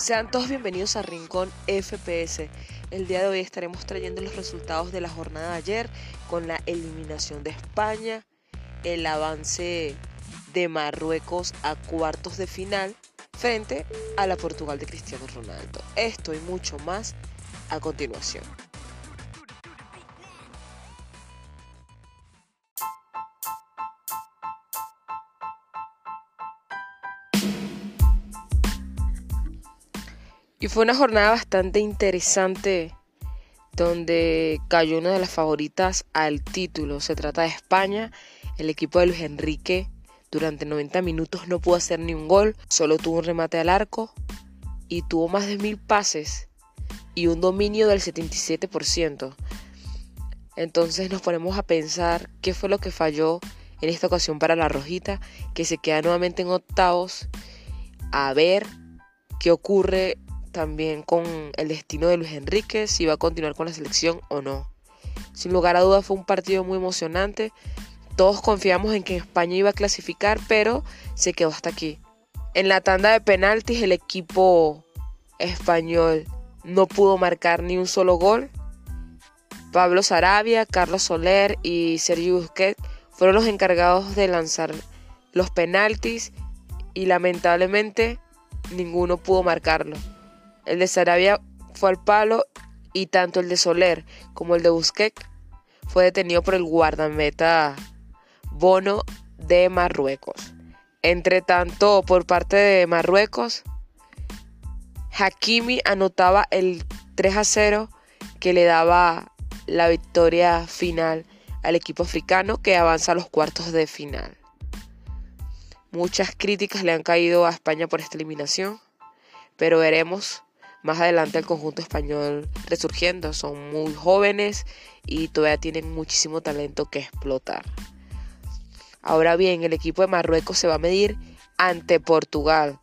Sean todos bienvenidos a Rincón FPS. El día de hoy estaremos trayendo los resultados de la jornada de ayer con la eliminación de España, el avance de Marruecos a cuartos de final frente a la Portugal de Cristiano Ronaldo. Esto y mucho más a continuación. Y fue una jornada bastante interesante donde cayó una de las favoritas al título. Se trata de España. El equipo de Luis Enrique durante 90 minutos no pudo hacer ni un gol, solo tuvo un remate al arco y tuvo más de mil pases y un dominio del 77%. Entonces nos ponemos a pensar qué fue lo que falló en esta ocasión para la Rojita, que se queda nuevamente en octavos, a ver qué ocurre también con el destino de Luis Enrique, si va a continuar con la selección o no. Sin lugar a dudas fue un partido muy emocionante. Todos confiamos en que España iba a clasificar, pero se quedó hasta aquí. En la tanda de penaltis el equipo español no pudo marcar ni un solo gol. Pablo Sarabia, Carlos Soler y Sergio Busquets fueron los encargados de lanzar los penaltis y lamentablemente ninguno pudo marcarlo. El de Sarabia fue al palo y tanto el de Soler como el de Busquets fue detenido por el guardameta Bono de Marruecos. Entre tanto, por parte de Marruecos, Hakimi anotaba el 3 a 0 que le daba la victoria final al equipo africano que avanza a los cuartos de final. Muchas críticas le han caído a España por esta eliminación, pero veremos más adelante el conjunto español resurgiendo. Son muy jóvenes y todavía tienen muchísimo talento que explotar. Ahora bien, el equipo de Marruecos se va a medir ante Portugal.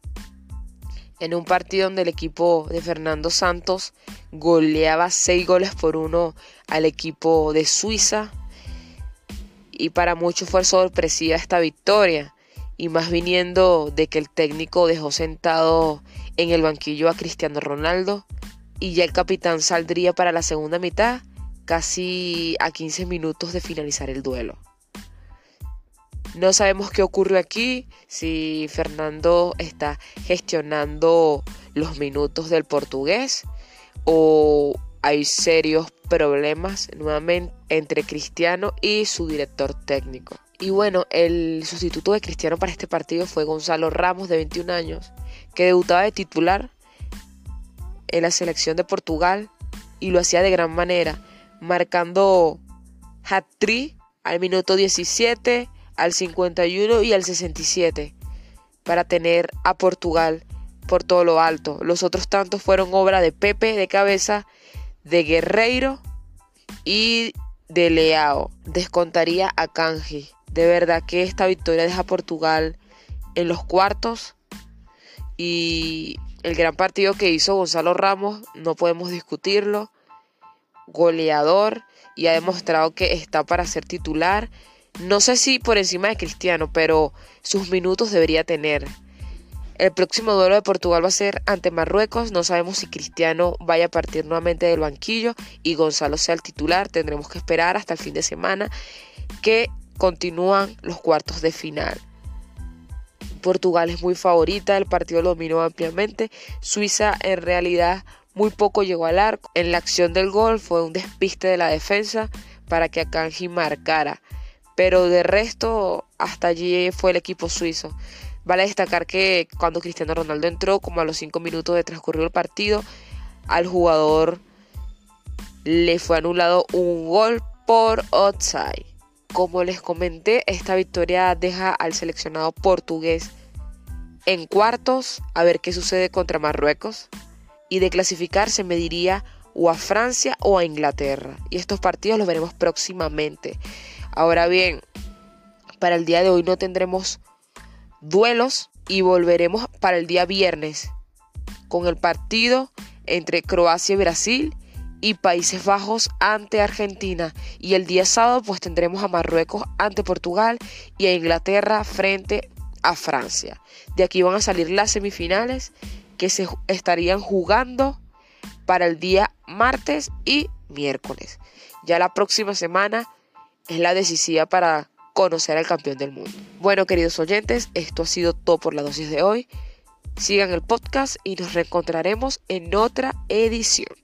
En un partido donde el equipo de Fernando Santos goleaba 6 goles por 1 al equipo de Suiza. Y para muchos fue sorpresiva esta victoria. Y más viniendo de que el técnico dejó sentado en el banquillo a Cristiano Ronaldo y ya el capitán saldría para la segunda mitad casi a 15 minutos de finalizar el duelo. No sabemos qué ocurrió aquí, si Fernando está gestionando los minutos del portugués o hay serios problemas nuevamente entre Cristiano y su director técnico. Y bueno, el sustituto de Cristiano para este partido fue Gonzalo Ramos de 21 años, que debutaba de titular en la selección de Portugal y lo hacía de gran manera, marcando hat-trick al minuto 17, al 51 y al 67 para tener a Portugal por todo lo alto. Los otros tantos fueron obra de Pepe de cabeza, de Guerreiro y de Leao. Descontaría a Kanji. De verdad que esta victoria deja a Portugal en los cuartos y el gran partido que hizo Gonzalo Ramos, no podemos discutirlo. Goleador y ha demostrado que está para ser titular. No sé si por encima de Cristiano, pero sus minutos debería tener. El próximo duelo de Portugal va a ser ante Marruecos. No sabemos si Cristiano vaya a partir nuevamente del banquillo y Gonzalo sea el titular. Tendremos que esperar hasta el fin de semana que continúan los cuartos de final. Portugal es muy favorita, el partido lo dominó ampliamente. Suiza en realidad muy poco llegó al arco. En la acción del gol fue un despiste de la defensa para que Akanji marcara. Pero de resto, hasta allí fue el equipo suizo. Vale destacar que cuando Cristiano Ronaldo entró, como a los 5 minutos de transcurrido el partido, al jugador le fue anulado un gol por outside. Como les comenté, esta victoria deja al seleccionado portugués en cuartos a ver qué sucede contra Marruecos. Y de clasificar se mediría o a Francia o a Inglaterra. Y estos partidos los veremos próximamente. Ahora bien, para el día de hoy no tendremos duelos y volveremos para el día viernes con el partido entre Croacia y Brasil y Países Bajos ante Argentina. Y el día sábado pues tendremos a Marruecos ante Portugal y a Inglaterra frente a Francia. De aquí van a salir las semifinales que se estarían jugando para el día martes y miércoles. Ya la próxima semana es la decisiva para conocer al campeón del mundo. Bueno, queridos oyentes, esto ha sido todo por la dosis de hoy. Sigan el podcast y nos reencontraremos en otra edición.